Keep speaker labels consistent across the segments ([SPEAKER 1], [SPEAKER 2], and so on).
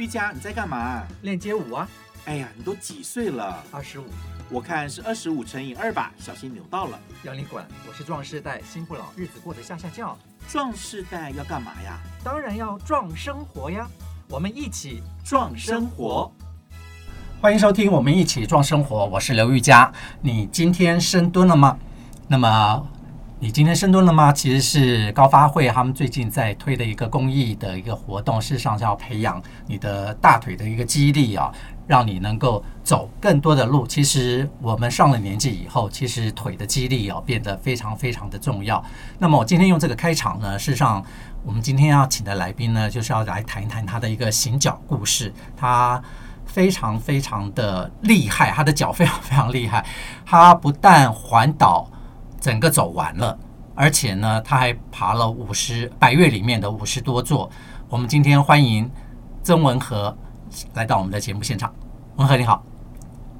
[SPEAKER 1] 玉佳，你在干嘛？
[SPEAKER 2] 练街舞啊！
[SPEAKER 1] 哎呀，你都几岁了？
[SPEAKER 2] 二十五。
[SPEAKER 1] 我看是二十五乘以二吧，小心扭到了。
[SPEAKER 2] 要你管！我是壮世代，心不老，日子过得下下叫。
[SPEAKER 1] 壮世代要干嘛呀？
[SPEAKER 2] 当然要壮生活呀！我们一起
[SPEAKER 1] 壮生活。
[SPEAKER 2] 欢迎收听《我们一起壮生活》，我是刘玉佳。你今天深蹲了吗？那么。你今天深蹲了吗？其实是高发会他们最近在推的一个公益的一个活动，事实上是要培养你的大腿的一个肌力啊，让你能够走更多的路。其实我们上了年纪以后，其实腿的肌力啊变得非常非常的重要。那么我今天用这个开场呢，事实上我们今天要请的来宾呢，就是要来谈一谈他的一个行脚故事。他非常非常的厉害，他的脚非常非常厉害。他不但环岛。整个走完了，而且呢，他还爬了五十百岳里面的五十多座。我们今天欢迎曾文和来到我们的节目现场。文和你好，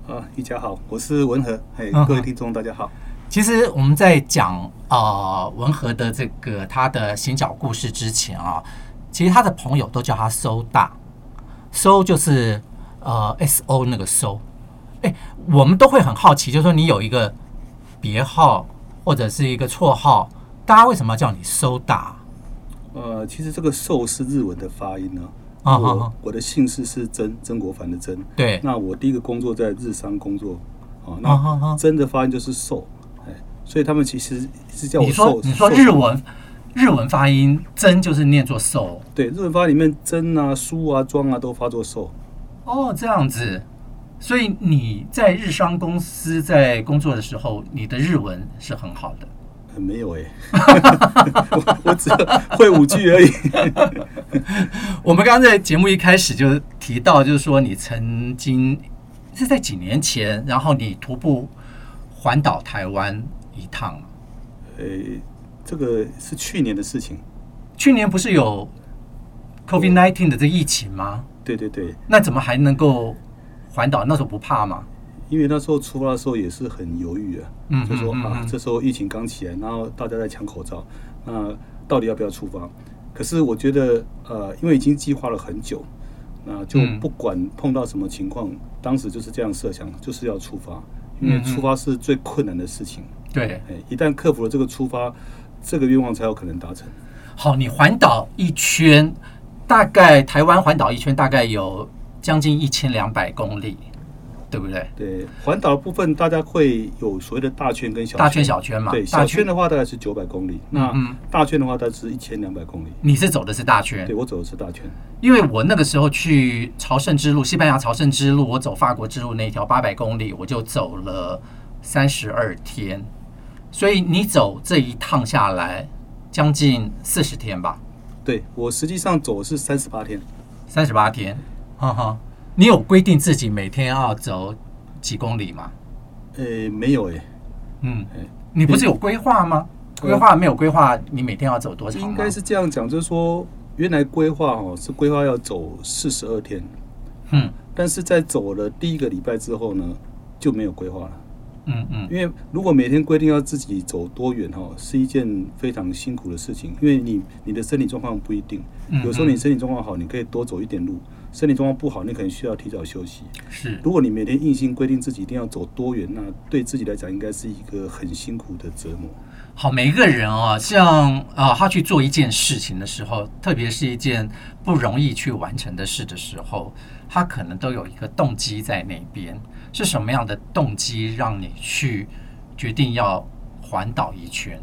[SPEAKER 3] 啊，玉佳好，我是文和，嘿，各位听众大家好。
[SPEAKER 2] 其实我们在讲啊、呃、文和的这个他的行脚故事之前啊，其实他的朋友都叫他搜大，搜就是呃 S O 那个搜，哎，我们都会很好奇，就是说你有一个别号。或者是一个绰号，大家为什么要叫你搜大？
[SPEAKER 3] 呃，其实这个“寿”是日文的发音呢。
[SPEAKER 2] 啊，
[SPEAKER 3] 我我的姓氏是曾，曾国藩的曾。
[SPEAKER 2] 对。
[SPEAKER 3] 那我第一个工作在日商工作，啊，那曾的发音就是“寿”，哎，所以他们其实是叫我搜。
[SPEAKER 2] 你说日文，日文发音“曾”就是念作“寿”。
[SPEAKER 3] 对，日文发音里面“曾”啊、“书”啊、“庄”啊都发作“寿”。
[SPEAKER 2] 哦，这样子。所以你在日商公司在工作的时候，你的日文是很好的。
[SPEAKER 3] 没有哎、欸，我我只会五句而已。
[SPEAKER 2] 我们刚刚在节目一开始就提到，就是说你曾经是在几年前，然后你徒步环岛台湾一趟。
[SPEAKER 3] 呃，这个是去年的事情。
[SPEAKER 2] 去年不是有 COVID-19 的这疫情吗？
[SPEAKER 3] 对对对。
[SPEAKER 2] 那怎么还能够？环岛那时候不怕吗？
[SPEAKER 3] 因为那时候出发的时候也是很犹豫啊，嗯，就说啊，这时候疫情刚起来，然后大家在抢口罩，那到底要不要出发？可是我觉得，呃，因为已经计划了很久，那就不管碰到什么情况，当时就是这样设想，就是要出发，因为出发是最困难的事情。
[SPEAKER 2] 对，
[SPEAKER 3] 一旦克服了这个出发，这个愿望才有可能达成。
[SPEAKER 2] 好，你环岛一圈，大概台湾环岛一圈大概有。将近一千两百公里，对不对？
[SPEAKER 3] 对，环岛的部分大家会有所谓的大圈跟小圈，
[SPEAKER 2] 大圈小圈嘛。
[SPEAKER 3] 对，小圈的话大概是九百公里，那大圈的话大概是一千两百公里。
[SPEAKER 2] 你是走的是大圈？
[SPEAKER 3] 对，我走的是大圈。
[SPEAKER 2] 因为我那个时候去朝圣之路，西班牙朝圣之路，我走法国之路那一条八百公里，我就走了三十二天。所以你走这一趟下来，将近四十天吧？
[SPEAKER 3] 对，我实际上走的是三十八天，
[SPEAKER 2] 三十八天。哈哈，你有规定自己每天要走几公里吗？
[SPEAKER 3] 呃，没有诶。
[SPEAKER 2] 嗯，你不是有规划吗？规划没有规划，你每天要走多少？
[SPEAKER 3] 应该是这样讲，就是说原来规划哦是规划要走四十二天，
[SPEAKER 2] 嗯，
[SPEAKER 3] 但是在走了第一个礼拜之后呢，就没有规划了。
[SPEAKER 2] 嗯嗯，
[SPEAKER 3] 因为如果每天规定要自己走多远哈，是一件非常辛苦的事情，因为你你的身体状况不一定，有时候你身体状况好，你可以多走一点路。身体状况不好，你可能需要提早休息。
[SPEAKER 2] 是，
[SPEAKER 3] 如果你每天硬性规定自己一定要走多远，那对自己来讲应该是一个很辛苦的折磨。
[SPEAKER 2] 好，每一个人啊，像啊，他去做一件事情的时候，特别是一件不容易去完成的事的时候，他可能都有一个动机在那边。是什么样的动机让你去决定要环岛一圈？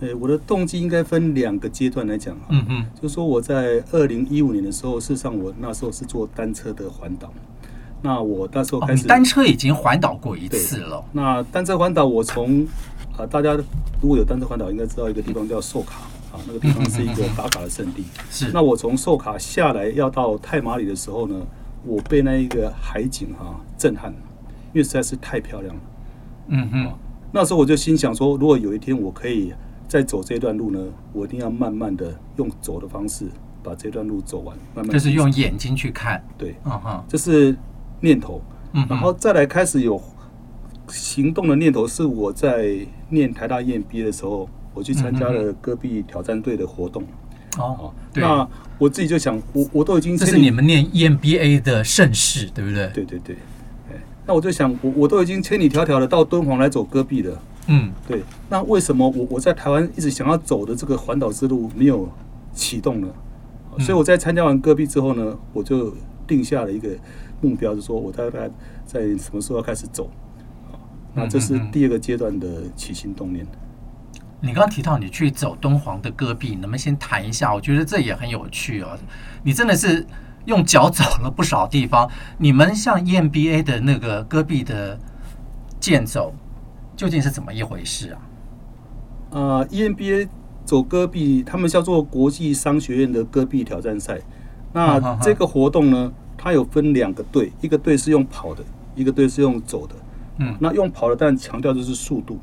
[SPEAKER 3] 呃，我的动机应该分两个阶段来讲哈，
[SPEAKER 2] 嗯嗯，
[SPEAKER 3] 就是说我在二零一五年的时候，事实上我那时候是做单车的环岛。那我那时候开始，
[SPEAKER 2] 哦、单车已经环岛过一次了。
[SPEAKER 3] 那单车环岛，我从啊，大家如果有单车环岛，应该知道一个地方叫寿卡啊，那个地方是一个打卡的圣地。
[SPEAKER 2] 是。
[SPEAKER 3] 那我从寿卡下来要到太马里的时候呢，我被那一个海景哈、啊、震撼，因为实在是太漂亮了。
[SPEAKER 2] 嗯哼。
[SPEAKER 3] 那时候我就心想说，如果有一天我可以。在走这段路呢，我一定要慢慢的用走的方式把这段路走完，慢慢
[SPEAKER 2] 就是用眼睛去看，
[SPEAKER 3] 对，
[SPEAKER 2] 嗯哼，
[SPEAKER 3] 这是念头，
[SPEAKER 2] 嗯，
[SPEAKER 3] 然后再来开始有行动的念头，是我在念台大 EMBA 的时候，我去参加了戈壁挑战队的活动，
[SPEAKER 2] 哦，
[SPEAKER 3] 那我自己就想，我我都已经
[SPEAKER 2] 这是你们念 EMBA 的盛世，对不对？
[SPEAKER 3] 对对对。那我就想，我我都已经千里迢迢的到敦煌来走戈壁了，
[SPEAKER 2] 嗯，
[SPEAKER 3] 对。那为什么我我在台湾一直想要走的这个环岛之路没有启动呢？所以我在参加完戈壁之后呢，我就定下了一个目标，就是说我大概在什么时候要开始走。那这是第二个阶段的起心动念。
[SPEAKER 2] 你刚刚提到你去走敦煌的戈壁，能不能先谈一下？我觉得这也很有趣哦。你真的是用脚走了不少地方。你们像 EMBA 的那个戈壁的健走，究竟是怎么一回事啊？
[SPEAKER 3] 呃，EMBA 走戈壁，他们叫做国际商学院的戈壁挑战赛。那这个活动呢，它有分两个队，一个队是用跑的，一个队是用走的。嗯，那用跑的，但强调就是速度。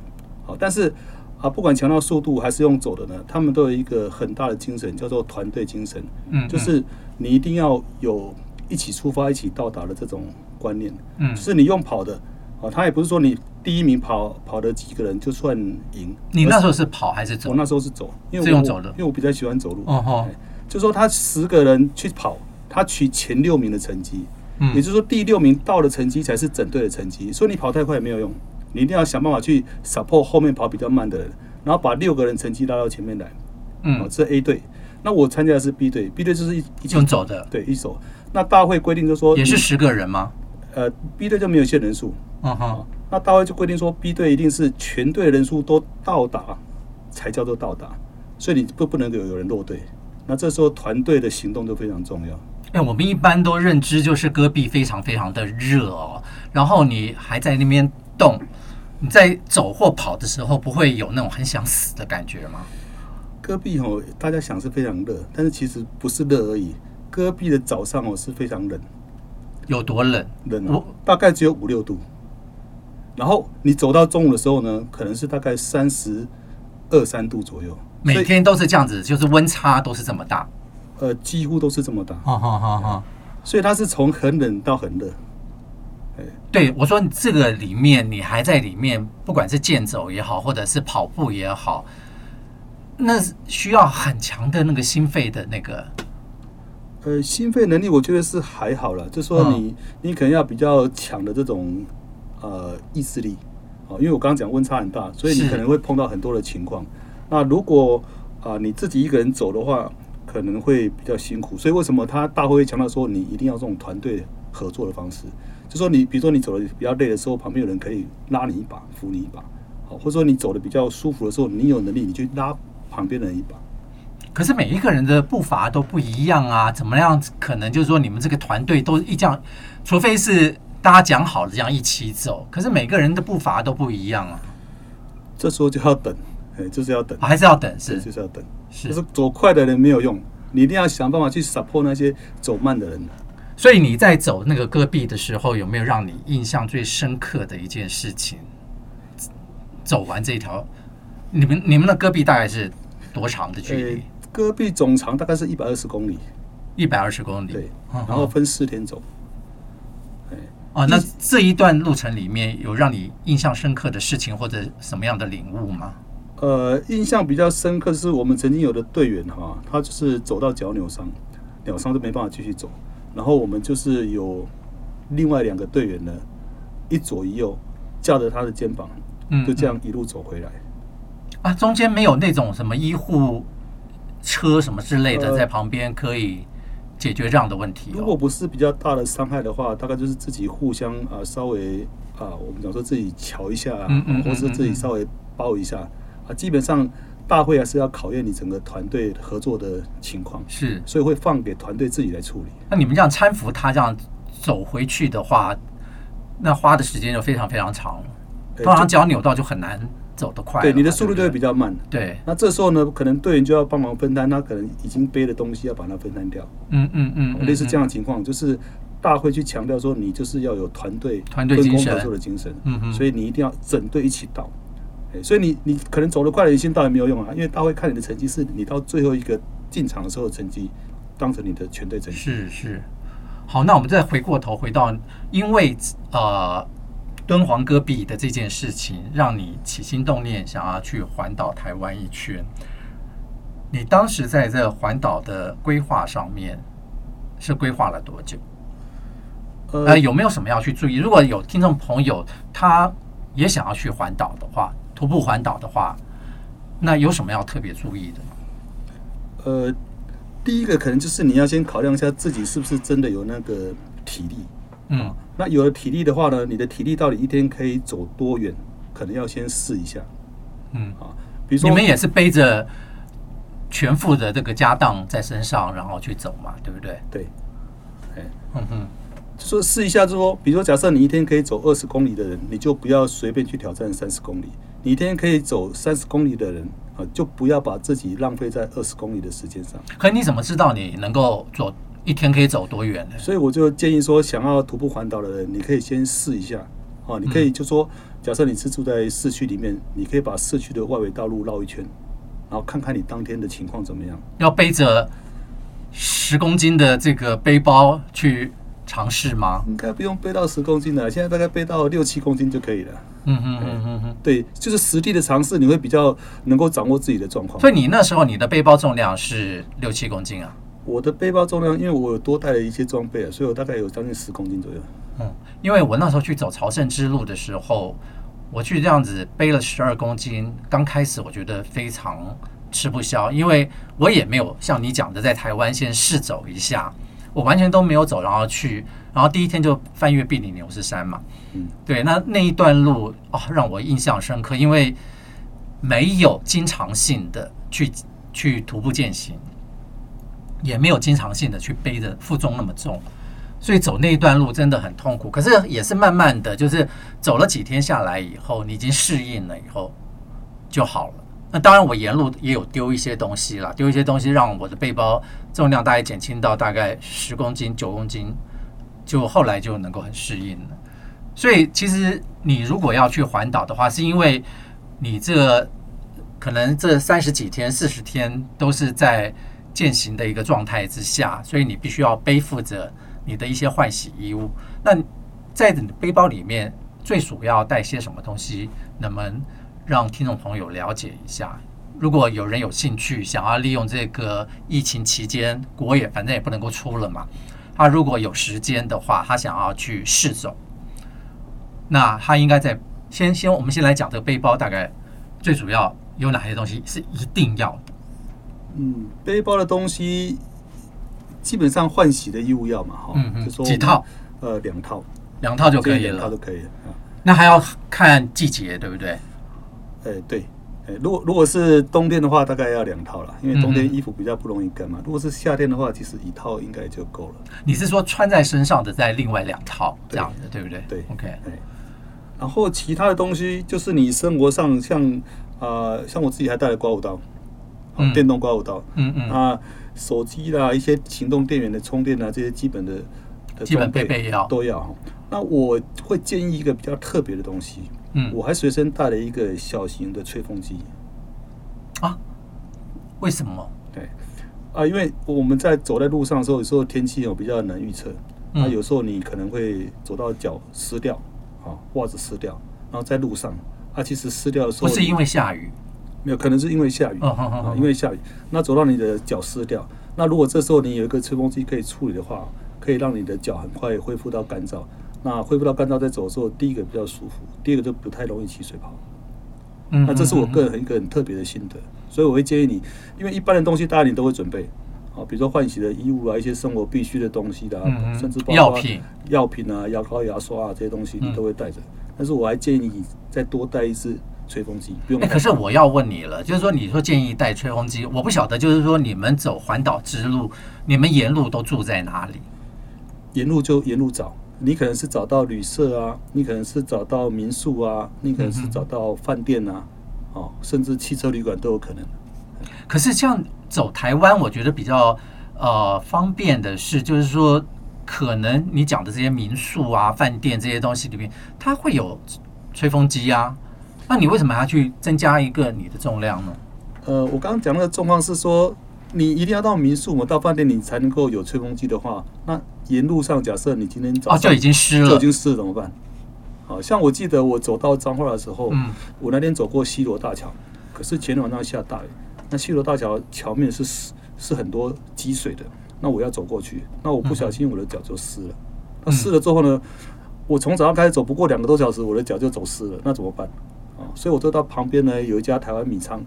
[SPEAKER 3] 好，但是。啊，不管强调速度还是用走的呢，他们都有一个很大的精神，叫做团队精神。嗯，就是你一定要有一起出发、一起到达的这种观念。嗯，就是你用跑的，啊，他也不是说你第一名跑跑的几个人就算赢。
[SPEAKER 2] 你那时候是跑还是走？
[SPEAKER 3] 我那时候是走，因为
[SPEAKER 2] 是用走的，
[SPEAKER 3] 因为我比较喜欢走路。
[SPEAKER 2] 哦吼，
[SPEAKER 3] 就说他十个人去跑，他取前六名的成绩。嗯，也就是说第六名到的成绩才是整队的成绩，所以你跑太快也没有用。你一定要想办法去 support 后面跑比较慢的人，然后把六个人成绩拉到前面来。嗯，这 A 队。那我参加的是 B 队，B 队就是一一起
[SPEAKER 2] 走的，
[SPEAKER 3] 对，一走。那大会规定就说，
[SPEAKER 2] 也是十个人吗？
[SPEAKER 3] 呃，B 队就没有限人数。嗯哼。那大会就规定说，B 队一定是全队人数都到达才叫做到达，所以你不不能有有人落队。那这时候团队的行动就非常重要。
[SPEAKER 2] 哎，我们一般都认知就是戈壁非常非常的热哦，然后你还在那边动。你在走或跑的时候，不会有那种很想死的感觉吗？
[SPEAKER 3] 戈壁哦，大家想是非常热，但是其实不是热而已。戈壁的早上哦是非常冷，
[SPEAKER 2] 有多冷？
[SPEAKER 3] 冷哦，大概只有五六度。然后你走到中午的时候呢，可能是大概三十二三度左右。
[SPEAKER 2] 每天都是这样子，就是温差都是这么大。
[SPEAKER 3] 呃，几乎都是这么大。
[SPEAKER 2] 哈哈哈哈。
[SPEAKER 3] 所以它是从很冷到很热。
[SPEAKER 2] 对，我说你这个里面，你还在里面，不管是健走也好，或者是跑步也好，那需要很强的那个心肺的那个，
[SPEAKER 3] 呃，心肺能力，我觉得是还好了。就说你，你可能要比较强的这种呃意志力啊，因为我刚刚讲温差很大，所以你可能会碰到很多的情况。那如果啊你自己一个人走的话，可能会比较辛苦。所以为什么他大会强调说，你一定要这种团队合作的方式？就说你，比如说你走的比较累的时候，旁边有人可以拉你一把，扶你一把，好，或者说你走的比较舒服的时候，你有能力，你去拉旁边的人一把。
[SPEAKER 2] 可是每一个人的步伐都不一样啊，怎么样可能就是说你们这个团队都一这样，除非是大家讲好了这样一起走，可是每个人的步伐都不一样啊。
[SPEAKER 3] 这时候就要等，哎，就是要等，
[SPEAKER 2] 还是要等，是
[SPEAKER 3] 就是要等，是就是走快的人没有用，你一定要想办法去 support 那些走慢的人。
[SPEAKER 2] 所以你在走那个戈壁的时候，有没有让你印象最深刻的一件事情？走完这条，你们你们的戈壁大概是多长的距离？欸，
[SPEAKER 3] 戈壁总长大概是一百二十公里，
[SPEAKER 2] 一百二十公里。
[SPEAKER 3] 对，然后分四天走。
[SPEAKER 2] 哦，那这一段路程里面有让你印象深刻的事情或者什么样的领悟吗？
[SPEAKER 3] 呃，印象比较深刻的是我们曾经有的队员哈，他就是走到脚扭伤，扭伤就没办法继续走。然后我们就是有另外两个队员呢，一左一右架着他的肩膀，就这样一路走回来。
[SPEAKER 2] 啊，中间没有那种什么医护车什么之类的在旁边可以解决这样的问题。
[SPEAKER 3] 如果不是比较大的伤害的话，大概就是自己互相啊稍微啊，我们讲说自己瞧一下，嗯嗯或是自己稍微包一下啊，基本上。大会还是要考验你整个团队合作的情况，
[SPEAKER 2] 是，
[SPEAKER 3] 所以会放给团队自己来处理。
[SPEAKER 2] 那你们这样搀扶他这样走回去的话，那花的时间就非常非常长。通常脚扭到就很难走得快，
[SPEAKER 3] 对，你的速度就会比较慢。
[SPEAKER 2] 对，
[SPEAKER 3] 那这时候呢，可能队员就要帮忙分担，他可能已经背的东西要把它分担掉。
[SPEAKER 2] 嗯嗯嗯，
[SPEAKER 3] 类似这样的情况，就是大会去强调说，你就是要有团队
[SPEAKER 2] 团队精神
[SPEAKER 3] 合作的精神。嗯嗯，所以你一定要整队一起到。所以你你可能走得快了，你先到也没有用啊，因为大会看你的成绩，是你到最后一个进场的时候的成绩，当成你的全队成绩。
[SPEAKER 2] 是是，好，那我们再回过头回到，因为呃敦煌戈壁的这件事情，让你起心动念想要去环岛台湾一圈。你当时在这环岛的规划上面是规划了多久？呃，有没有什么要去注意？如果有听众朋友他也想要去环岛的话，徒步环岛的话，那有什么要特别注意的？
[SPEAKER 3] 呃，第一个可能就是你要先考量一下自己是不是真的有那个体力。嗯，那有了体力的话呢，你的体力到底一天可以走多远？可能要先试一下。
[SPEAKER 2] 嗯啊，比如说你们也是背着全副的这个家当在身上，然后去走嘛，对不对？
[SPEAKER 3] 对。哎，嗯哼。说试一下，就说，比如说，假设你一天可以走二十公里的人，你就不要随便去挑战三十公里。你一天可以走三十公里的人啊，就不要把自己浪费在二十公里的时间上。
[SPEAKER 2] 可你怎么知道你能够走一天可以走多远呢？
[SPEAKER 3] 所以我就建议说，想要徒步环岛的人，你可以先试一下啊。你可以就说，假设你是住在市区里面，你可以把市区的外围道路绕一圈，然后看看你当天的情况怎么样。
[SPEAKER 2] 要背着十公斤的这个背包去。尝试吗？
[SPEAKER 3] 应该不用背到十公斤的，现在大概背到六七公斤就可以了。嗯嗯嗯嗯嗯，对，就是实地的尝试，你会比较能够掌握自己的状况。
[SPEAKER 2] 所以你那时候你的背包重量是六七公斤啊？
[SPEAKER 3] 我的背包重量，因为我有多带了一些装备啊，所以我大概有将近十公斤左右。
[SPEAKER 2] 嗯，因为我那时候去走朝圣之路的时候，我去这样子背了十二公斤，刚开始我觉得非常吃不消，因为我也没有像你讲的在台湾先试走一下。我完全都没有走，然后去，然后第一天就翻越庇里牛斯山嘛。嗯，对，那那一段路啊，让我印象深刻，因为没有经常性的去去徒步践行，也没有经常性的去背着负重那么重，所以走那一段路真的很痛苦。可是也是慢慢的就是走了几天下来以后，你已经适应了以后就好了。那当然，我沿路也有丢一些东西了，丢一些东西让我的背包重量大概减轻到大概十公斤、九公斤，就后来就能够很适应了。所以，其实你如果要去环岛的话，是因为你这可能这三十几天、四十天都是在践行的一个状态之下，所以你必须要背负着你的一些换洗衣物。那在你的背包里面，最主要带些什么东西？那么让听众朋友了解一下，如果有人有兴趣，想要利用这个疫情期间，国也反正也不能够出了嘛，他如果有时间的话，他想要去试走，那他应该在先先我们先来讲这个背包大概最主要有哪些东西是一定要？
[SPEAKER 3] 嗯，背包的东西基本上换洗的衣物要嘛，哈，嗯嗯，就说
[SPEAKER 2] 几套？
[SPEAKER 3] 呃，两套，
[SPEAKER 2] 两套就可以了，
[SPEAKER 3] 两套都可以。
[SPEAKER 2] 那还要看季节，对不对？
[SPEAKER 3] 哎，对，哎，如果如果是冬天的话，大概要两套了，因为冬天衣服比较不容易干嘛。如果是夏天的话，其实一套应该就够了。
[SPEAKER 2] 你是说穿在身上的再另外两套这样的，对不对？
[SPEAKER 3] 对
[SPEAKER 2] ，OK。
[SPEAKER 3] 然后其他的东西就是你生活上像啊、呃，像我自己还带了刮胡刀，嗯，电动刮胡刀，嗯嗯啊，手机啦，一些行动电源的充电啊，这些基本的的
[SPEAKER 2] 基本备备要
[SPEAKER 3] 都要。那我会建议一个比较特别的东西。嗯，我还随身带了一个小型的吹风机
[SPEAKER 2] 啊？为什么？
[SPEAKER 3] 对啊，因为我们在走在路上的时候，有时候天气有比较难预测，那、嗯啊、有时候你可能会走到脚湿掉，啊，袜子湿掉，然后在路上，啊，其实湿掉的时候
[SPEAKER 2] 不是因为下雨，
[SPEAKER 3] 没有，可能是因为下雨，啊，因为下雨，那走到你的脚湿掉，那如果这时候你有一个吹风机可以处理的话，可以让你的脚很快恢复到干燥。那恢复到干燥再走的时候，第一个比较舒服，第二个就不太容易起水泡。嗯，那这是我个人一个很特别的心得，所以我会建议你，因为一般的东西大家你都会准备，啊，比如说换洗的衣物啊，一些生活必需的东西的，甚至包括药品、药品啊、牙膏、牙刷啊这些东西你都会带着。但是我还建议你再多带一支吹风机，不用。
[SPEAKER 2] 可是我要问你了，就是说你说建议带吹风机，我不晓得，就是说你们走环岛之路，你们沿路都住在哪里？
[SPEAKER 3] 沿路就沿路找。你可能是找到旅社啊，你可能是找到民宿啊，你可能是找到饭店啊，哦，甚至汽车旅馆都有可能。
[SPEAKER 2] 可是这样走台湾，我觉得比较呃方便的是，就是说可能你讲的这些民宿啊、饭店这些东西里面，它会有吹风机啊，那你为什么还要去增加一个你的重量呢？
[SPEAKER 3] 呃，我刚刚讲那个状况是说，你一定要到民宿，我到饭店你才能够有吹风机的话，那。沿路上，假设你今天早上
[SPEAKER 2] 就已经湿了，
[SPEAKER 3] 就已经湿了怎么办？好像我记得我走到彰化的时候，嗯，我那天走过西罗大桥，可是前天晚上下大雨，那西罗大桥桥面是是很多积水的，那我要走过去，那我不小心我的脚就湿了。那湿了之后呢，我从早上开始走，不过两个多小时，我的脚就走湿了，那怎么办？啊，所以我就到旁边呢有一家台湾米仓，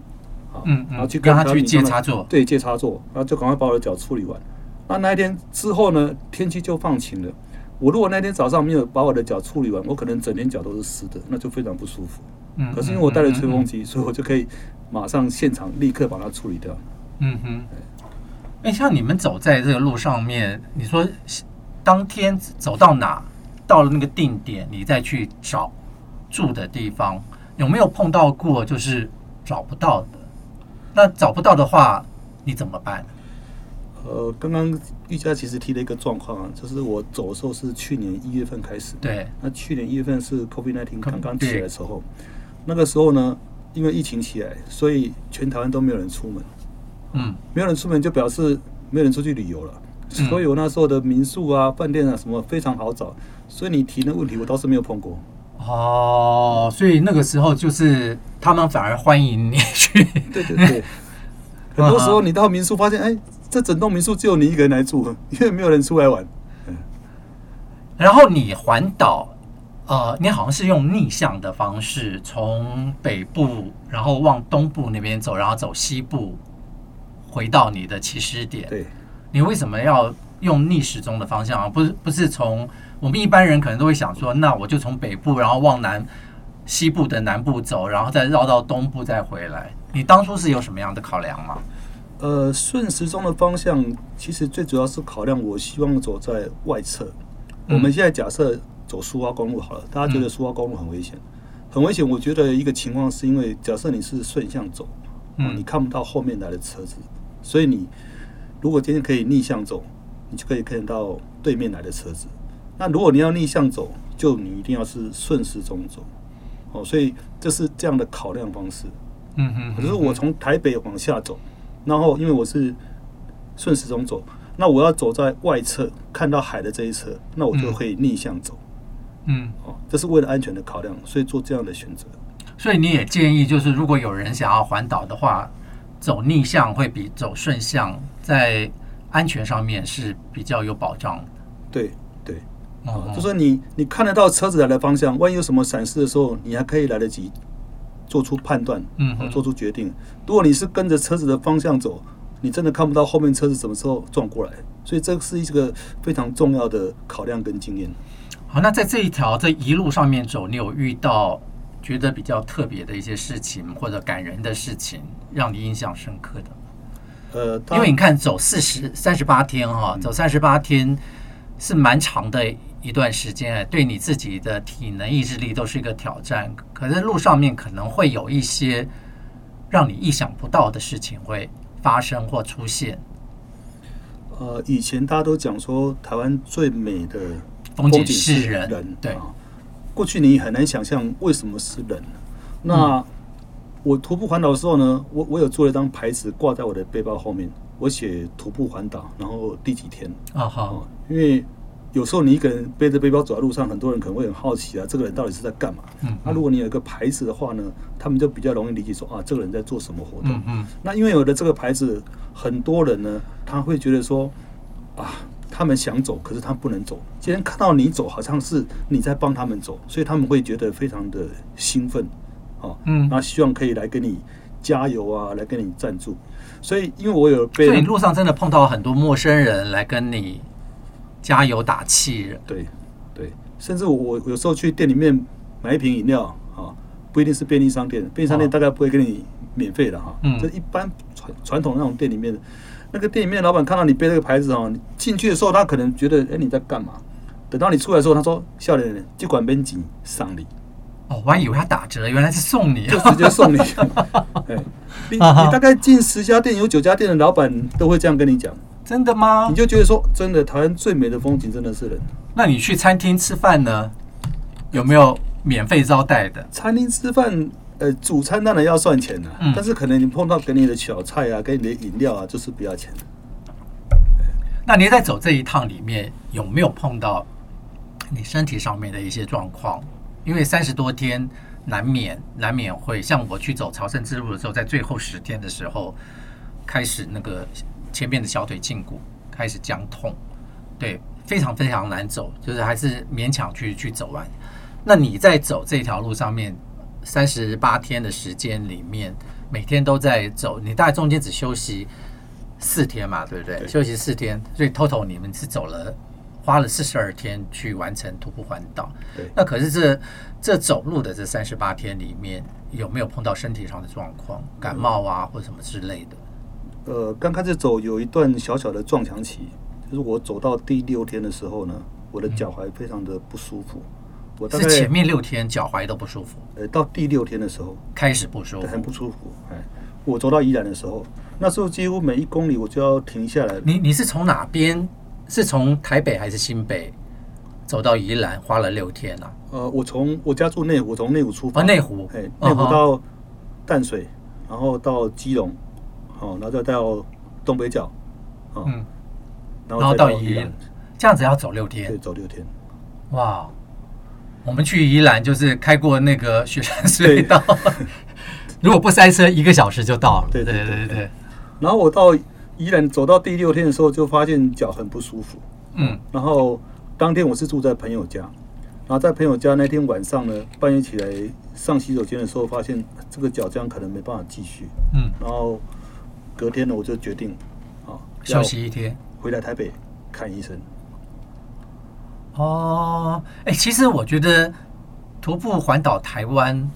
[SPEAKER 3] 啊，然后去跟
[SPEAKER 2] 他去借插座，
[SPEAKER 3] 对，借插座，然后就赶快把我的脚处理完。那那一天之后呢，天气就放晴了。我如果那天早上没有把我的脚处理完，我可能整天脚都是湿的，那就非常不舒服。嗯，可是因为我带了吹风机，所以我就可以马上现场立刻把它处理掉。
[SPEAKER 2] 嗯哼。哎，像你们走在这个路上面，你说当天走到哪，到了那个定点，你再去找住的地方，有没有碰到过就是找不到的？那找不到的话，你怎么办？
[SPEAKER 3] 呃，刚刚玉佳其实提了一个状况啊，就是我走的时候是去年一月份开始，
[SPEAKER 2] 对，
[SPEAKER 3] 那去年一月份是 COVID-19 刚刚起来的时候，那个时候呢，因为疫情起来，所以全台湾都没有人出门，嗯，没有人出门就表示没有人出去旅游了，所以我那时候的民宿啊、饭店啊什么非常好找，所以你提的问题我倒是没有碰过。
[SPEAKER 2] 哦，所以那个时候就是他们反而欢迎你去，
[SPEAKER 3] 对对对，很多时候你到民宿发现，哎。这整栋民宿只有你一个人来住，因为没有人出来玩。嗯，
[SPEAKER 2] 然后你环岛，呃，你好像是用逆向的方式，从北部然后往东部那边走，然后走西部，回到你的起始点。
[SPEAKER 3] 对，
[SPEAKER 2] 你为什么要用逆时钟的方向啊？不是，不是从我们一般人可能都会想说，那我就从北部，然后往南西部的南部走，然后再绕到东部再回来。你当初是有什么样的考量吗？
[SPEAKER 3] 呃，顺时钟的方向其实最主要是考量，我希望走在外侧。嗯、我们现在假设走苏花公路好了，大家觉得苏花公路很危险，很危险。我觉得一个情况是因为，假设你是顺向走，嗯，你看不到后面来的车子，所以你如果今天可以逆向走，你就可以看得到对面来的车子。那如果你要逆向走，就你一定要是顺时钟走。哦，所以这是这样的考量方式。嗯哼，可是我从台北往下走。然后，因为我是顺时钟走，那我要走在外侧看到海的这一侧，那我就会逆向走。嗯，哦，这是为了安全的考量，所以做这样的选择。
[SPEAKER 2] 所以你也建议，就是如果有人想要环岛的话，走逆向会比走顺向在安全上面是比较有保障的。
[SPEAKER 3] 对对，哦，就说你你看得到车子来的方向，万一有什么闪失的时候，你还可以来得及。做出判断，嗯，做出决定。如果你是跟着车子的方向走，你真的看不到后面车子什么时候撞过来，所以这是一个非常重要的考量跟经验。
[SPEAKER 2] 好，那在这一条这一路上面走，你有遇到觉得比较特别的一些事情或者感人的事情，让你印象深刻的？呃，因为你看走四十三十八天哈，走三十八天是蛮长的。一段时间，对你自己的体能、意志力都是一个挑战。可是路上面可能会有一些让你意想不到的事情会发生或出现。
[SPEAKER 3] 呃，以前大家都讲说台湾最美的
[SPEAKER 2] 风景是人，对。
[SPEAKER 3] 过去你很难想象为什么是人。那我徒步环岛的时候呢，我我有做了一张牌子挂在我的背包后面，我写徒步环岛，然后第几天啊？好，因为。有时候你一个人背着背包走在路上，很多人可能会很好奇啊，这个人到底是在干嘛？嗯，那如果你有一个牌子的话呢，他们就比较容易理解说啊，这个人在做什么活动。嗯，那因为有了这个牌子，很多人呢，他会觉得说啊，他们想走，可是他不能走。今天看到你走，好像是你在帮他们走，所以他们会觉得非常的兴奋，啊，嗯，那希望可以来跟你加油啊，来跟你赞助。所以因为我有被，
[SPEAKER 2] 所以路上真的碰到很多陌生人来跟你。加油打气，
[SPEAKER 3] 对，对，甚至我我有时候去店里面买一瓶饮料啊，不一定是便利商店，便利商店大概不会给你免费的哈，嗯，就一般传传统那种店里面，那个店里面的老板看到你背这个牌子哦，你进去的时候他可能觉得，哎，你在干嘛？等到你出来的时候，他说，笑脸脸，就管边紧上礼。
[SPEAKER 2] 哦，我还以为他打折，原来是送你，
[SPEAKER 3] 就直接送你。哎，你你大概进十家店，有九家店的老板都会这样跟你讲。
[SPEAKER 2] 真的吗？
[SPEAKER 3] 你就觉得说，真的，台湾最美的风景真的是人。
[SPEAKER 2] 那你去餐厅吃饭呢？有没有免费招待的？
[SPEAKER 3] 餐厅吃饭，呃，主餐当然要算钱的，嗯，但是可能你碰到给你的小菜啊，给你的饮料啊，就是不要钱的。
[SPEAKER 2] 那你在走这一趟里面，有没有碰到你身体上面的一些状况？因为三十多天难免难免会像我去走朝圣之路的时候，在最后十天的时候，开始那个前面的小腿胫骨开始僵痛，对，非常非常难走，就是还是勉强去去走完。那你在走这条路上面三十八天的时间里面，每天都在走，你大概中间只休息四天嘛，对不对？对，休息四天，所以 total 你们是走了。花了四十二天去完成徒步环岛，
[SPEAKER 3] 对。
[SPEAKER 2] 那可是这这走路的这三十八天里面，有没有碰到身体上的状况，感冒啊或什么之类的？
[SPEAKER 3] 呃，刚开始走有一段小小的撞墙期，就是我走到第六天的时候呢，我的脚踝非常的不舒服。嗯、我大概
[SPEAKER 2] 是前面六天脚踝都不舒服，
[SPEAKER 3] 呃，到第六天的时候
[SPEAKER 2] 开始不舒服，
[SPEAKER 3] 很不舒服。哎，我走到宜兰的时候，那时候几乎每一公里我就要停下来。
[SPEAKER 2] 你你是从哪边？是从台北还是新北走到宜兰，花了六天啊？
[SPEAKER 3] 呃，我从我家住内湖，从内湖出发。
[SPEAKER 2] 啊，内湖，
[SPEAKER 3] 哎，内湖到淡水，然后到基隆，好，然后再到东北角，
[SPEAKER 2] 嗯，然后到宜兰，这样子要走六天？
[SPEAKER 3] 对，走六天。
[SPEAKER 2] 哇，我们去宜兰就是开过那个雪山隧道，如果不塞车，一个小时就到了。
[SPEAKER 3] 对对对对对。然后我到。宜兰走到第六天的时候，就发现脚很不舒服。嗯，然后当天我是住在朋友家，然后在朋友家那天晚上呢，半夜起来上洗手间的时候，发现这个脚这样可能没办法继续。嗯，然后隔天呢，我就决定啊，
[SPEAKER 2] 休息一天，
[SPEAKER 3] 回来台北看医生。
[SPEAKER 2] 哦，哎，其实我觉得徒步环岛台湾，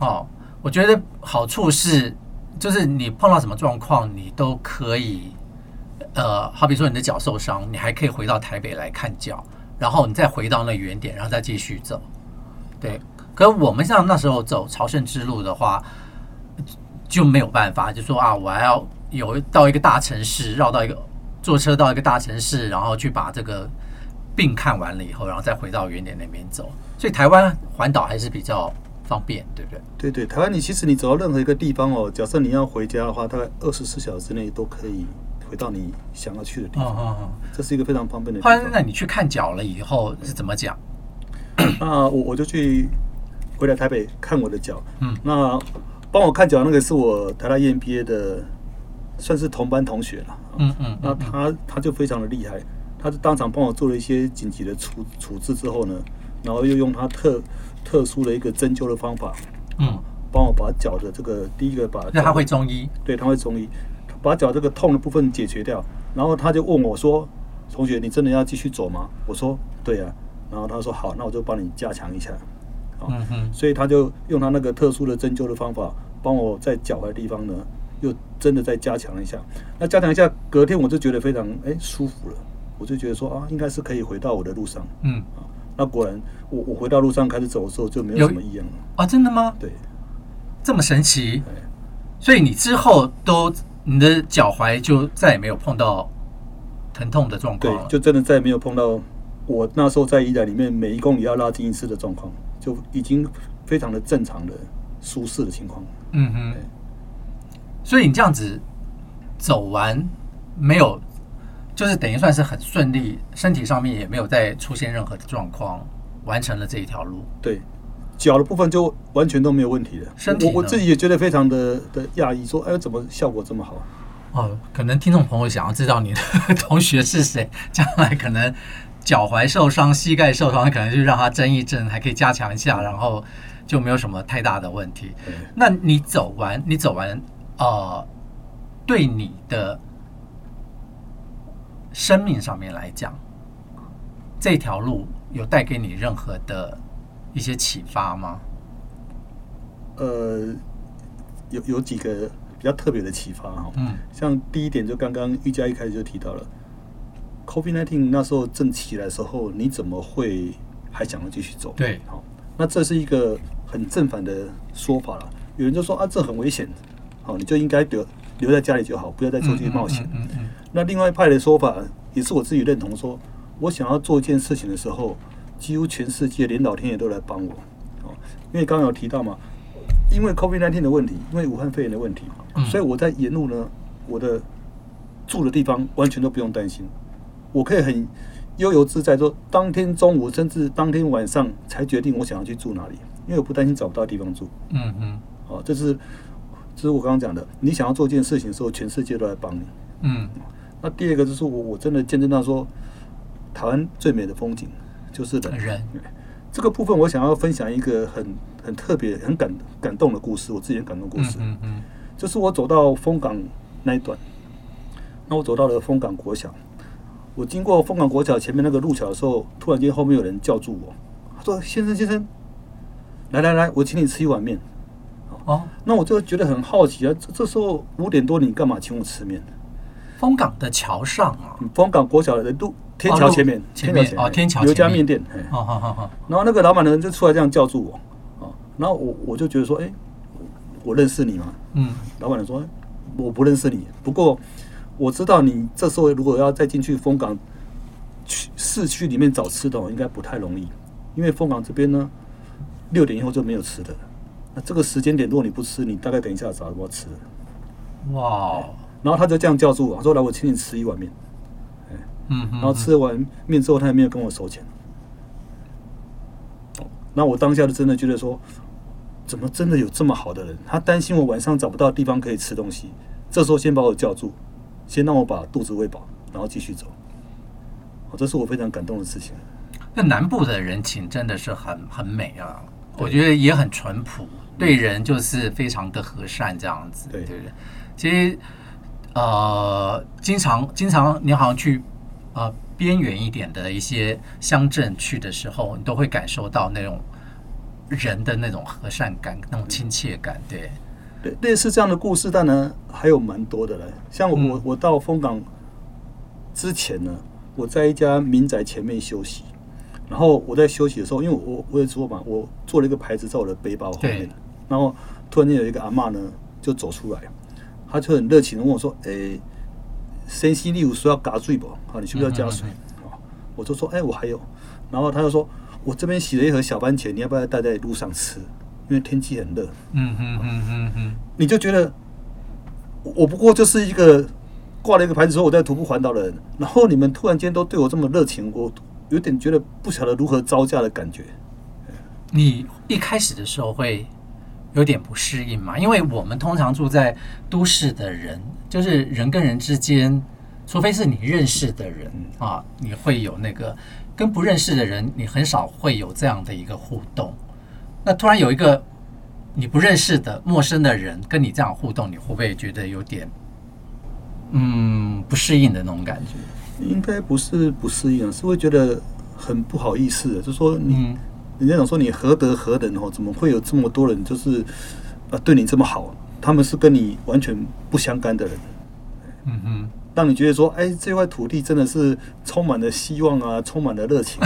[SPEAKER 2] 哦，我觉得好处是。就是你碰到什么状况，你都可以，呃，好比说你的脚受伤，你还可以回到台北来看脚，然后你再回到那原点，然后再继续走。对，可我们像那时候走朝圣之路的话，就没有办法，就说啊，我还要有到一个大城市，绕到一个坐车到一个大城市，然后去把这个病看完了以后，然后再回到原点那边走。所以台湾环岛还是比较。方便，对不对？
[SPEAKER 3] 对对，台湾你其实你走到任何一个地方哦，假设你要回家的话，大概二十四小时之内都可以回到你想要去的地方。哦哦哦，这是一个非常方便的地方。
[SPEAKER 2] 那你去看脚了以后是怎么讲？
[SPEAKER 3] 那 我我就去回来台北看我的脚。嗯，那帮我看脚那个是我台大 EMBA 的，算是同班同学了。嗯嗯，嗯，那他他就非常的厉害，他就当场帮我做了一些紧急的处处置之后呢，然后又用他特。特殊的一个针灸的方法，嗯，帮我把脚的这个第一个把，
[SPEAKER 2] 那他会中医，
[SPEAKER 3] 对，他会中医，把脚这个痛的部分解决掉。然后他就问我说：“同学，你真的要继续走吗？”我说：“对啊。”然后他说：“好，那我就帮你加强一下。”嗯哼，所以他就用他那个特殊的针灸的方法，帮我在脚踝的地方呢，又真的再加强了一下。那加强一下，隔天我就觉得非常哎舒服了，我就觉得说啊，应该是可以回到我的路上。嗯啊。那果然，我我回到路上开始走的时候就没有什么异样了
[SPEAKER 2] 啊？真的吗？
[SPEAKER 3] 对，
[SPEAKER 2] 这么神奇。所以你之后都你的脚踝就再也没有碰到疼痛的状况，
[SPEAKER 3] 对，就真的再也没有碰到我那时候在医院里面每一公里要拉筋一次的状况，就已经非常的正常的舒适的情况。嗯哼。
[SPEAKER 2] 所以你这样子走完没有？就是等于算是很顺利，身体上面也没有再出现任何的状况，完成了这一条路。对，
[SPEAKER 3] 脚的部分就完全都没有问题了。身体我我自己也觉得非常的的讶异，说哎，怎么效果这么好？
[SPEAKER 2] 哦，可能听众朋友想要知道你的同学是谁，将来可能脚踝受伤、膝盖受伤，可能就让他针一针，还可以加强一下，然后就没有什么太大的问题。那你走完，你走完，呃，对你的。生命上面来讲，这条路有带给你任何的一些启发吗？
[SPEAKER 3] 呃，有有几个比较特别的启发哈。嗯，像第一点，就刚刚玉佳一开始就提到了，COVID-19 那时候正起来的时候，你怎么会还想要继续走？
[SPEAKER 2] 对，
[SPEAKER 3] 好，那这是一个很正反的说法了。有人就说啊，这很危险，好，你就应该留留在家里就好，不要再做这些冒险。嗯嗯。那另外一派的说法也是我自己认同，说我想要做一件事情的时候，几乎全世界连老天爷都来帮我，哦，因为刚刚有提到嘛，因为 COVID-19 的问题，因为武汉肺炎的问题，所以我在沿路呢，我的住的地方完全都不用担心，我可以很悠游自在，说当天中午甚至当天晚上才决定我想要去住哪里，因为我不担心找不到地方住。
[SPEAKER 2] 嗯嗯，
[SPEAKER 3] 哦，这是这是我刚刚讲的，你想要做一件事情的时候，全世界都来帮你。
[SPEAKER 2] 嗯，
[SPEAKER 3] 那第二个就是我我真的见证到说，台湾最美的风景就是人。
[SPEAKER 2] 人，
[SPEAKER 3] 这个部分我想要分享一个很很特别、很感感动的故事，我自己很感动的故事。
[SPEAKER 2] 嗯嗯，
[SPEAKER 3] 就是我走到枫港那一段，那我走到了枫港国小。我经过枫港国小前面那个路桥的时候，突然间后面有人叫住我，他说：“先生，先生，来来来，我请你吃一碗面。”哦，那我就觉得很好奇啊，这这时候五点多，你干嘛请我吃面？
[SPEAKER 2] 枫港的桥上啊，
[SPEAKER 3] 枫港国小的路天桥前面，
[SPEAKER 2] 前面哦，天桥
[SPEAKER 3] 有一家面店。
[SPEAKER 2] 好好好，
[SPEAKER 3] 然后那个老板呢就出来这样叫住我，啊，然后我我就觉得说，哎，我认识你吗？嗯，老板人说，我不认识你，不过。我知道你这时候如果要再进去枫港去市区里面找吃的，应该不太容易，因为枫港这边呢，六点以后就没有吃的。那这个时间点，如果你不吃，你大概等一下找什么吃？
[SPEAKER 2] 哇！
[SPEAKER 3] 然后他就这样叫住我，说：“来，我请你吃一碗面。”
[SPEAKER 2] 嗯，
[SPEAKER 3] 然后吃完面之后，他也没有跟我收钱。那我当下就真的觉得说，怎么真的有这么好的人？他担心我晚上找不到地方可以吃东西，这时候先把我叫住。先让我把肚子喂饱，然后继续走。哦，这是我非常感动的事情。
[SPEAKER 2] 那南部的人情真的是很很美啊，我觉得也很淳朴，对人就是非常的和善这样子，对对对？其实，呃，经常经常你好像去呃边缘一点的一些乡镇去的时候，你都会感受到那种人的那种和善感、那种亲切感，对。
[SPEAKER 3] 类似这样的故事，当然还有蛮多的嘞。像我，我到枫港之前呢，我在一家民宅前面休息。然后我在休息的时候，因为我我也说嘛，我做了一个牌子在我的背包后面。然后突然间有一个阿嬷呢就走出来，她就很热情的问我说：“哎，先生你有需要加水不？好，你需不需要加水？”我就说：“哎，我还有。”然后他就说：“我这边洗了一盒小番茄，你要不要带在路上吃？”因为天气很热，
[SPEAKER 2] 嗯嗯嗯嗯嗯，
[SPEAKER 3] 你就觉得我不过就是一个挂了一个牌子说我在徒步环岛的人，然后你们突然间都对我这么热情，我有点觉得不晓得如何招架的感觉。
[SPEAKER 2] 你一开始的时候会有点不适应嘛？因为我们通常住在都市的人，就是人跟人之间，除非是你认识的人啊，你会有那个跟不认识的人，你很少会有这样的一个互动。那突然有一个你不认识的陌生的人跟你这样互动，你会不会觉得有点嗯不适应的那种感觉？
[SPEAKER 3] 应该不是不适应，是会觉得很不好意思的。就说你，人家讲说你何德何能哦？怎么会有这么多人就是啊对你这么好？他们是跟你完全不相干的人。
[SPEAKER 2] 嗯哼，
[SPEAKER 3] 让你觉得说，哎，这块土地真的是充满了希望啊，充满了热情。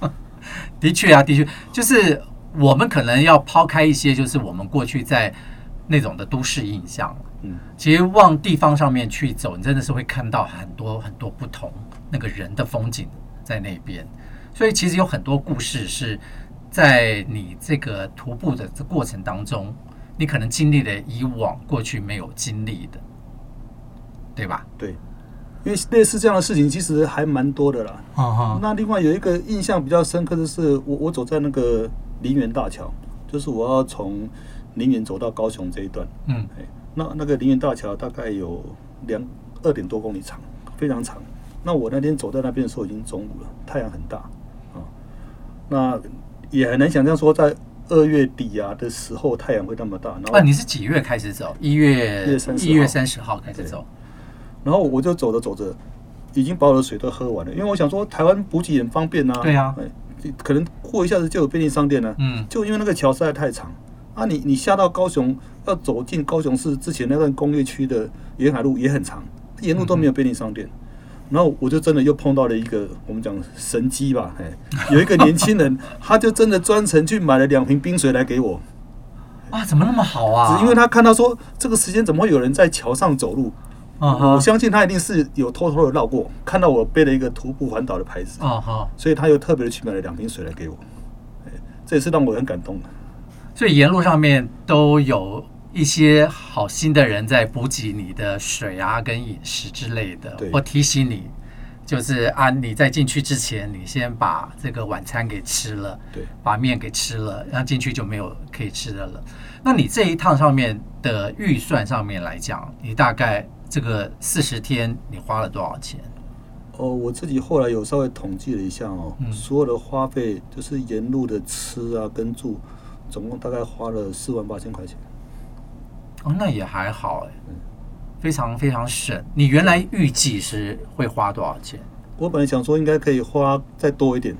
[SPEAKER 2] 的确啊，的确就是。我们可能要抛开一些，就是我们过去在那种的都市印象。嗯，其实往地方上面去走，你真的是会看到很多很多不同那个人的风景在那边。所以其实有很多故事是在你这个徒步的这过程当中，你可能经历了以往过去没有经历的，对吧？
[SPEAKER 3] 对，因为类似这样的事情其实还蛮多的啦。
[SPEAKER 2] 啊哈。
[SPEAKER 3] 那另外有一个印象比较深刻的是，我我走在那个。林园大桥，就是我要从林园走到高雄这一段。
[SPEAKER 2] 嗯，
[SPEAKER 3] 那那个林园大桥大概有两二点多公里长，非常长。那我那天走在那边的时候已经中午了，太阳很大啊。那也很难想象说在二月底啊的时候太阳会那么大。那
[SPEAKER 2] 你是几月开始走？一月一月三十号开始走。
[SPEAKER 3] 然后我就走着走着，已经把我的水都喝完了，因为我想说台湾补给很方便呐。
[SPEAKER 2] 对呀。
[SPEAKER 3] 可能过一下子就有便利商店了，
[SPEAKER 2] 嗯，
[SPEAKER 3] 就因为那个桥实在太长啊你！你你下到高雄，要走进高雄市之前那段工业区的沿海路也很长，沿路都没有便利商店。然后我就真的又碰到了一个我们讲神机吧，哎，有一个年轻人，他就真的专程去买了两瓶冰水来给我。
[SPEAKER 2] 啊，怎么那么好啊？
[SPEAKER 3] 只因为他看到说这个时间怎么会有人在桥上走路？我相信他一定是有偷偷的绕过，看到我背了一个徒步环岛的牌子，所以他又特别的去买了两瓶水来给我，这也是让我很感动的。
[SPEAKER 2] 所以沿路上面都有一些好心的人在补给你的水啊、跟饮食之类的，或提醒你，就是啊，你在进去之前，你先把这个晚餐给吃了，
[SPEAKER 3] 对，
[SPEAKER 2] 把面给吃了，然后进去就没有可以吃的了。那你这一趟上面的预算上面来讲，你大概这个四十天你花了多少钱？
[SPEAKER 3] 哦，我自己后来有稍微统计了一下哦，
[SPEAKER 2] 嗯、
[SPEAKER 3] 所有的花费就是沿路的吃啊跟住，总共大概花了四万八千块钱。
[SPEAKER 2] 哦，那也还好哎。嗯非常非常省。你原来预计是会花多少钱？
[SPEAKER 3] 我本来想说应该可以花再多一点。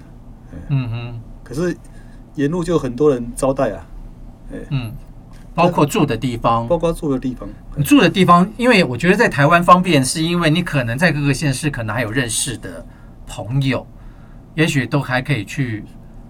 [SPEAKER 2] 嗯哼。
[SPEAKER 3] 可是沿路就很多人招待啊。
[SPEAKER 2] 嗯。包括住的地方。
[SPEAKER 3] 包括住的地方。
[SPEAKER 2] 你住的地方，因为我觉得在台湾方便，是因为你可能在各个县市可能还有认识的朋友，也许都还可以去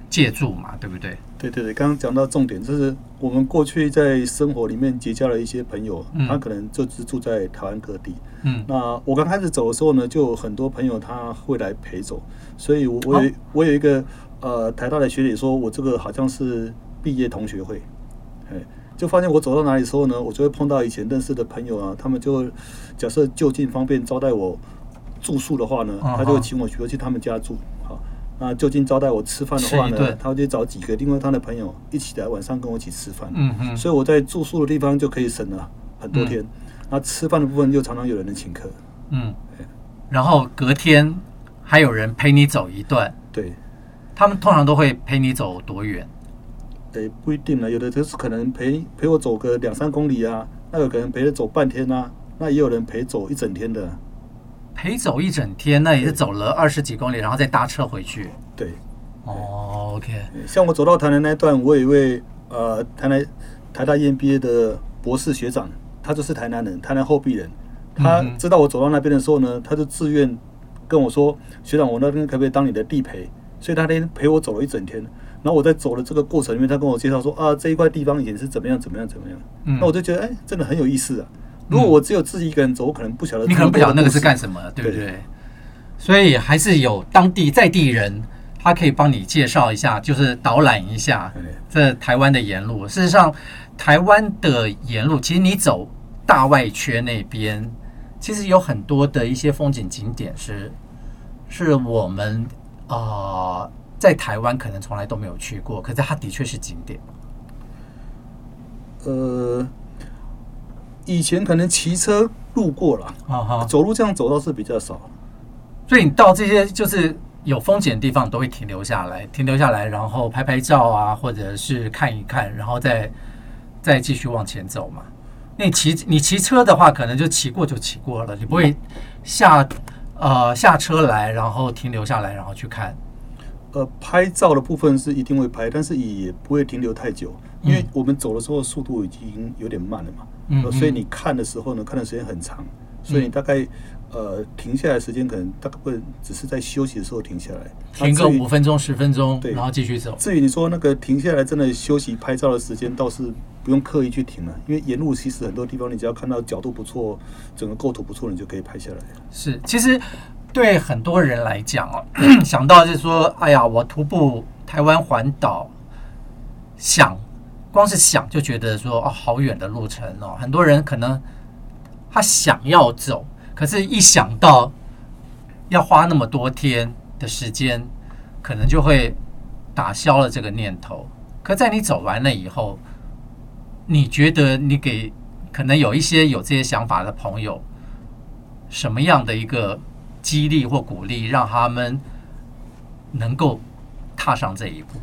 [SPEAKER 2] 借住嘛，对不对？
[SPEAKER 3] 对对对，刚刚讲到重点，就是我们过去在生活里面结交了一些朋友，嗯、他可能就是住在台湾各地。嗯，那我刚开始走的时候呢，就有很多朋友他会来陪走，所以我我有、哦、我有一个呃台大的学姐说，我这个好像是毕业同学会，哎，就发现我走到哪里的时候呢，我就会碰到以前认识的朋友啊，他们就假设就近方便招待我住宿的话呢，他就会请我去去他们家住。那就近招待我吃饭的话呢，他就找几个另外他的朋友一起来晚上跟我一起吃饭。嗯嗯，所以我在住宿的地方就可以省了很多天。那吃饭的部分就常常有人能请客。嗯，
[SPEAKER 2] 然后隔天还有人陪你走一段。
[SPEAKER 3] 对，
[SPEAKER 2] 他们通常都会陪你走多远？
[SPEAKER 3] 对，不一定呢，有的就是可能陪陪我走个两三公里啊，那有可能陪着走半天啊，那也有人陪走一整天的。
[SPEAKER 2] 陪走一整天，那也是走了二十几公里，然后再搭车回去。
[SPEAKER 3] 对，
[SPEAKER 2] 哦，OK。
[SPEAKER 3] 像我走到台南那段，我有一位呃台南台大 EMBA 的博士学长，他就是台南人，台南后壁人。他知道我走到那边的时候呢，他就自愿跟我说：“学长，我那边可不可以当你的地陪？”所以他那天陪我走了一整天。然后我在走的这个过程里面，他跟我介绍说：“啊，这一块地方以前是怎么样，怎么样，怎么样。”那我就觉得，哎，真的很有意思啊。如果我只有自己一个人走，我可能不晓得。
[SPEAKER 2] 你可能不晓得那个是干什么，对不对？所以还是有当地在地人，他可以帮你介绍一下，就是导览一下这台湾的沿路。事实上，台湾的沿路，其实你走大外圈那边，其实有很多的一些风景景点是，是我们啊、呃、在台湾可能从来都没有去过，可是它的确是景点。
[SPEAKER 3] 呃。以前可能骑车路过了，啊哈，走路这样走倒是比较少。
[SPEAKER 2] 所以你到这些就是有风景的地方，都会停留下来，停留下来，然后拍拍照啊，或者是看一看，然后再再继续往前走嘛。那你骑你骑车的话，可能就骑过就骑过了，你不会下呃下车来，然后停留下来，然后去看。
[SPEAKER 3] 呃，拍照的部分是一定会拍，但是也不会停留太久，因为我们走的时候速度已经有点慢了嘛。嗯，所以你看的时候呢，看的时间很长，所以你大概呃停下来时间可能大概会只是在休息的时候停下来，
[SPEAKER 2] 停个五分钟十分钟，对，然后继续走。
[SPEAKER 3] 至于你说那个停下来真的休息拍照的时间，倒是不用刻意去停了，因为沿路其实很多地方你只要看到角度不错，整个构图不错，你就可以拍下来。
[SPEAKER 2] 是，其实对很多人来讲哦，想到就是说，哎呀，我徒步台湾环岛，想。光是想就觉得说哦，好远的路程哦，很多人可能他想要走，可是一想到要花那么多天的时间，可能就会打消了这个念头。可在你走完了以后，你觉得你给可能有一些有这些想法的朋友，什么样的一个激励或鼓励，让他们能够踏上这一步？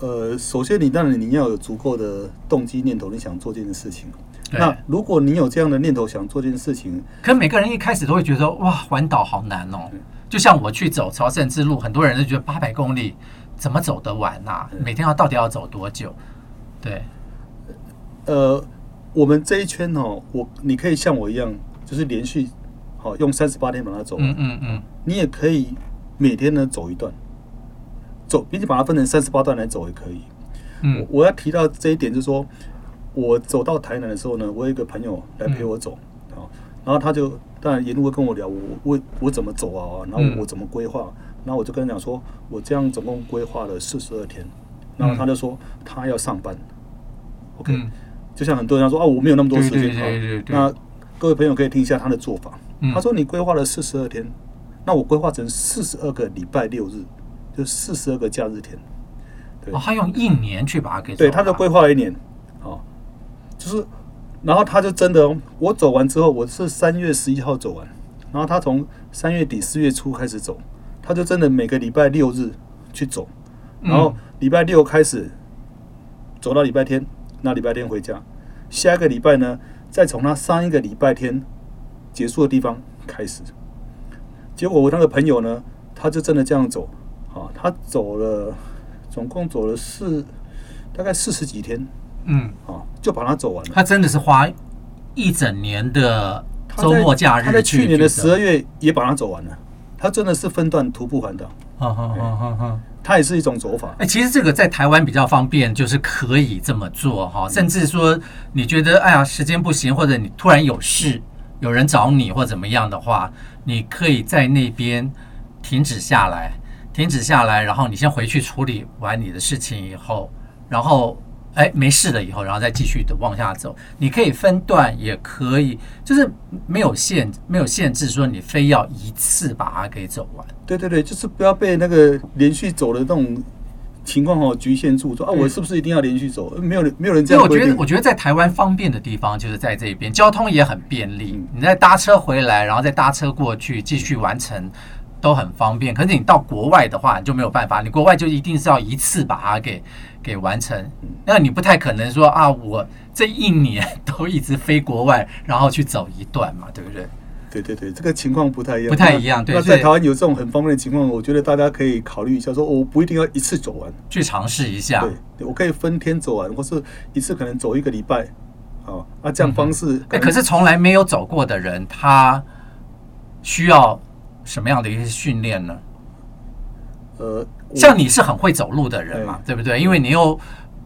[SPEAKER 3] 呃，首先你当然你要有足够的动机念头，你想做这件事情。那如果你有这样的念头想做这件事情，
[SPEAKER 2] 可每个人一开始都会觉得哇，环岛好难哦。就像我去走朝圣之路，很多人都觉得八百公里怎么走得完呐？每天要到底要走多久？对。
[SPEAKER 3] 呃，我们这一圈哦，我你可以像我一样，就是连续好用三十八天把它走完。嗯嗯嗯。你也可以每天呢走一段。走，并且把它分成三十八段来走也可以。嗯，我要提到这一点，就是说，我走到台南的时候呢，我有一个朋友来陪我走，啊，然后他就当然一路会跟我聊我我我怎么走啊，然后我怎么规划，然后我就跟他讲说，我这样总共规划了四十二天，然后他就说他要上班，OK，就像很多人说啊，我没有那么多时间啊，那各位朋友可以听一下他的做法，他说你规划了四十二天，那我规划成四十二个礼拜六日，就四十二个假日天。
[SPEAKER 2] 对，哦，他用一年去把它给
[SPEAKER 3] 对，他就规划了一年，哦，就是，然后他就真的，我走完之后，我是三月十一号走完，然后他从三月底四月初开始走，他就真的每个礼拜六日去走，然后礼拜六开始走到礼拜天，那礼拜天回家，下一个礼拜呢，再从他上一个礼拜天结束的地方开始。结果我那个朋友呢，他就真的这样走，啊，他走了，总共走了四，大概四十几天，
[SPEAKER 2] 嗯，
[SPEAKER 3] 啊，就把它走完了。
[SPEAKER 2] 他真的是花一整年的周末假日，
[SPEAKER 3] 他在去年的十二月也把它走完了。他真的是分段徒步环岛，
[SPEAKER 2] 哈哈哈哈哈。
[SPEAKER 3] 它也是一种走法。
[SPEAKER 2] 哎，其实这个在台湾比较方便，就是可以这么做哈。甚至说你觉得哎呀时间不行，或者你突然有事，有人找你或怎么样的话。你可以在那边停止下来，停止下来，然后你先回去处理完你的事情以后，然后哎没事了以后，然后再继续的往下走。你可以分段，也可以，就是没有限没有限制，说你非要一次把它给走完。
[SPEAKER 3] 对对对，就是不要被那个连续走的那种。情况哦，局限住说啊，我是不是一定要连续走？没有人，没有人这样。
[SPEAKER 2] 因为我觉得，我觉得在台湾方便的地方就是在这边，交通也很便利。你再搭车回来，然后再搭车过去，继续完成都很方便。可是你到国外的话，你就没有办法。你国外就一定是要一次把它给给完成。那你不太可能说啊，我这一年都一直飞国外，然后去走一段嘛，对不对？
[SPEAKER 3] 对对对，这个情况不太一样，
[SPEAKER 2] 不太一样。对，
[SPEAKER 3] 那在台湾有这种很方便的情况，我觉得大家可以考虑一下，说我不一定要一次走完，
[SPEAKER 2] 去尝试一下。
[SPEAKER 3] 对，我可以分天走完，或是一次可能走一个礼拜。啊，那这样方式。
[SPEAKER 2] 哎、嗯，可是从来没有走过的人，他需要什么样的一些训练呢？
[SPEAKER 3] 呃，
[SPEAKER 2] 像你是很会走路的人嘛，对不对？因为你又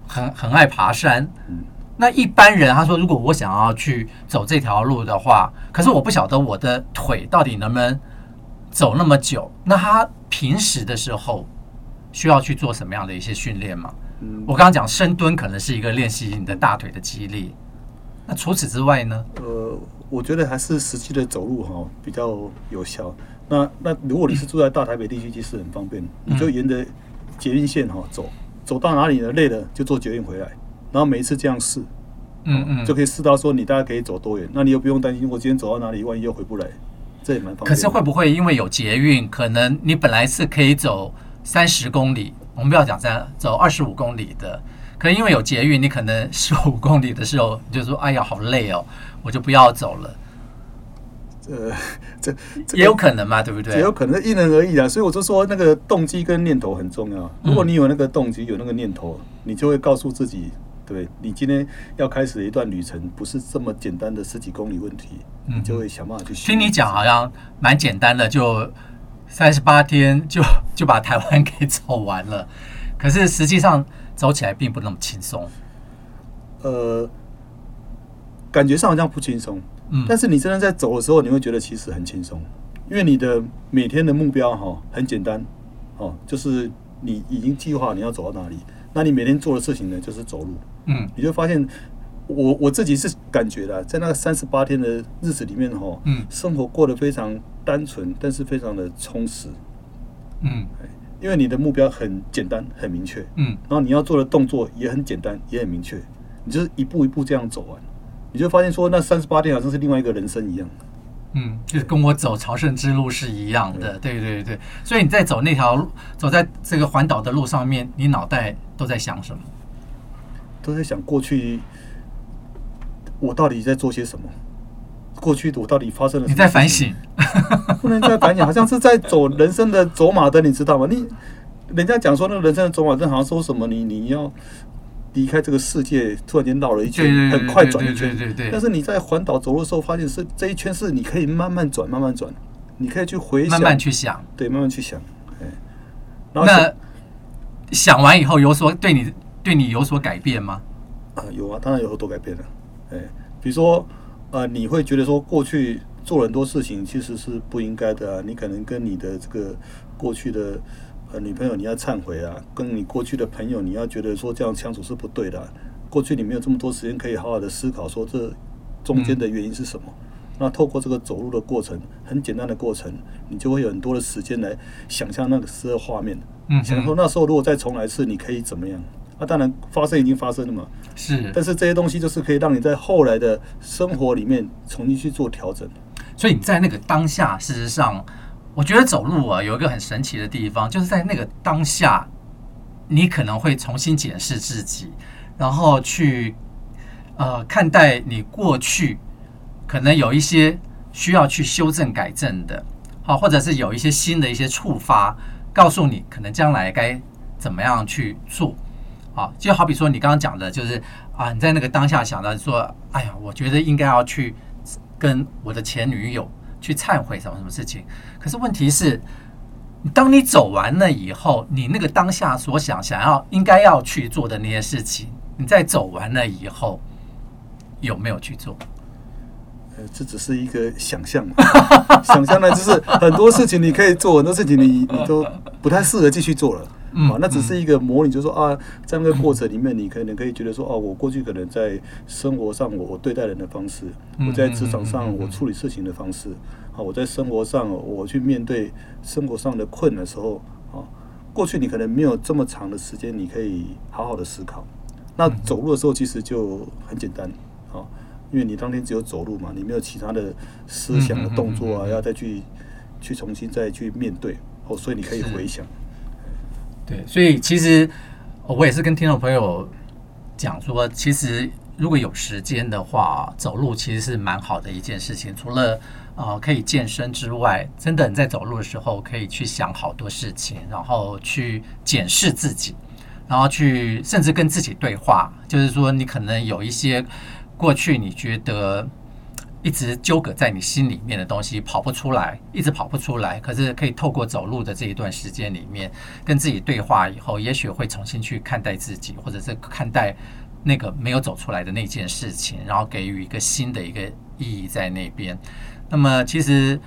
[SPEAKER 2] 很很爱爬山。嗯。那一般人他说，如果我想要去走这条路的话，可是我不晓得我的腿到底能不能走那么久。那他平时的时候需要去做什么样的一些训练吗？嗯，我刚刚讲深蹲可能是一个练习你的大腿的肌力。那除此之外呢？
[SPEAKER 3] 呃，我觉得还是实际的走路哈比较有效。那那如果你是住在大台北地区，其实很方便，你就沿着捷运线哈走，走到哪里呢？累了就坐捷运回来。然后每一次这样试，
[SPEAKER 2] 嗯嗯，
[SPEAKER 3] 就可以试到说你大概可以走多远。那你又不用担心我今天走到哪里，万一又回不来，这也蛮方便。
[SPEAKER 2] 可是会不会因为有捷运，可能你本来是可以走三十公里，我们不要讲三，走二十五公里的，可能因为有捷运，你可能十五公里的时候你就说：“哎呀，好累哦，我就不要走了。”
[SPEAKER 3] 呃，这，这
[SPEAKER 2] 也有可能嘛，对不对？
[SPEAKER 3] 也有可能因人而异啊。所以我就说，那个动机跟念头很重要。如果你有那个动机，有那个念头，你就会告诉自己。对，你今天要开始的一段旅程，不是这么简单的十几公里问题，你就会想办法去。
[SPEAKER 2] 听你讲好像蛮简单的，就三十八天就就把台湾给走完了。可是实际上走起来并不那么轻松。
[SPEAKER 3] 呃，感觉上好像不轻松，嗯，但是你真的在走的时候，你会觉得其实很轻松，因为你的每天的目标哈很简单，哦，就是你已经计划你要走到哪里，那你每天做的事情呢，就是走路。
[SPEAKER 2] 嗯，
[SPEAKER 3] 你就发现我我自己是感觉的，在那个三十八天的日子里面哈，
[SPEAKER 2] 嗯，
[SPEAKER 3] 生活过得非常单纯，但是非常的充实，
[SPEAKER 2] 嗯，
[SPEAKER 3] 因为你的目标很简单很明确，
[SPEAKER 2] 嗯，
[SPEAKER 3] 然后你要做的动作也很简单也很明确，你就是一步一步这样走完，你就发现说那三十八天好像是另外一个人生一样，
[SPEAKER 2] 嗯，就是跟我走朝圣之路是一样的，对对对，所以你在走那条路，走在这个环岛的路上面，你脑袋都在想什么？
[SPEAKER 3] 都在想过去，我到底在做些什么？过去我到底发生了什么？
[SPEAKER 2] 你在反省，
[SPEAKER 3] 不能在反省，好像是在走人生的走马灯，你知道吗？你人家讲说那个人生的走马灯，好像说什么你你要离开这个世界，突然间绕了一圈，很快转一圈对。但是你在环岛走路的时候，发现是这一圈是你可以慢慢转，慢慢转，你可以去回想，
[SPEAKER 2] 慢慢去想，
[SPEAKER 3] 对，慢慢去想。
[SPEAKER 2] 然后那想完以后有所对你。对你有所改变吗？
[SPEAKER 3] 啊，有啊，当然有很多改变了。哎，比如说，呃，你会觉得说过去做了很多事情其实是不应该的啊。你可能跟你的这个过去的呃女朋友你要忏悔啊，跟你过去的朋友你要觉得说这样相处是不对的啊。过去你没有这么多时间可以好好的思考说这中间的原因是什么。那透过这个走路的过程，很简单的过程，你就会有很多的时间来想象那个时的画面。嗯，想说那时候如果再重来一次，你可以怎么样？那、啊、当然发生已经发生了嘛。
[SPEAKER 2] 是。但
[SPEAKER 3] 是这些东西就是可以让你在后来的生活里面重新去做调整。
[SPEAKER 2] 所以你在那个当下，事实上，我觉得走路啊有一个很神奇的地方，就是在那个当下，你可能会重新检视自己，然后去呃看待你过去可能有一些需要去修正改正的，好，或者是有一些新的一些触发，告诉你可能将来该怎么样去做，啊，就好比说你刚刚讲的，就是啊你在那个当下想到说，哎呀，我觉得应该要去。跟我的前女友去忏悔什么什么事情，可是问题是，当你走完了以后，你那个当下所想想要应该要去做的那些事情，你在走完了以后有没有去做？
[SPEAKER 3] 呃，这只是一个想象嘛，想象呢，就是很多事情你可以做，很多事情你你都不太适合继续做了。嗯，那只是一个模拟，就是说啊，在那个过程里面，你可能可以觉得说，哦，我过去可能在生活上，我我对待人的方式，我在职场上我处理事情的方式，啊，我在生活上我去面对生活上的困难的时候，啊，过去你可能没有这么长的时间，你可以好好的思考。那走路的时候其实就很简单，啊，因为你当天只有走路嘛，你没有其他的思想的动作啊，要再去去重新再去面对，哦，所以你可以回想。
[SPEAKER 2] 对，所以其实我也是跟听众朋友讲说，其实如果有时间的话，走路其实是蛮好的一件事情。除了呃可以健身之外，真的你在走路的时候可以去想好多事情，然后去检视自己，然后去甚至跟自己对话。就是说，你可能有一些过去你觉得。一直纠葛在你心里面的东西跑不出来，一直跑不出来。可是可以透过走路的这一段时间里面，跟自己对话以后，也许会重新去看待自己，或者是看待那个没有走出来的那件事情，然后给予一个新的一个意义在那边。那么，其实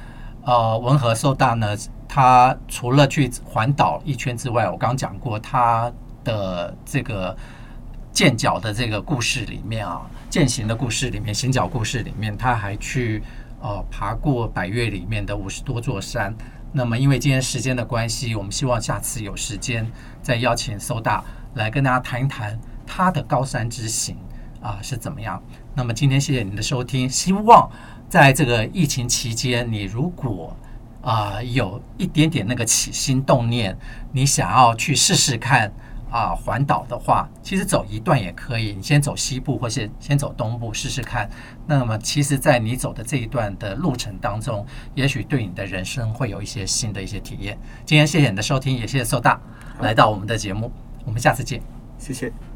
[SPEAKER 2] 呃，文和寿大呢，他除了去环岛一圈之外，我刚讲过他的这个。健脚的这个故事里面啊，践行的故事里面，行脚故事里面，他还去呃爬过百越里面的五十多座山。那么因为今天时间的关系，我们希望下次有时间再邀请寿大来跟大家谈一谈他的高山之行啊是怎么样。那么今天谢谢您的收听，希望在这个疫情期间，你如果啊有一点点那个起心动念，你想要去试试看。啊，环岛的话，其实走一段也可以。你先走西部，或是先走东部试试看。那么，其实，在你走的这一段的路程当中，也许对你的人生会有一些新的一些体验。今天谢谢你的收听，也谢谢寿大来到我们的节目。我们下次见，
[SPEAKER 3] 谢谢。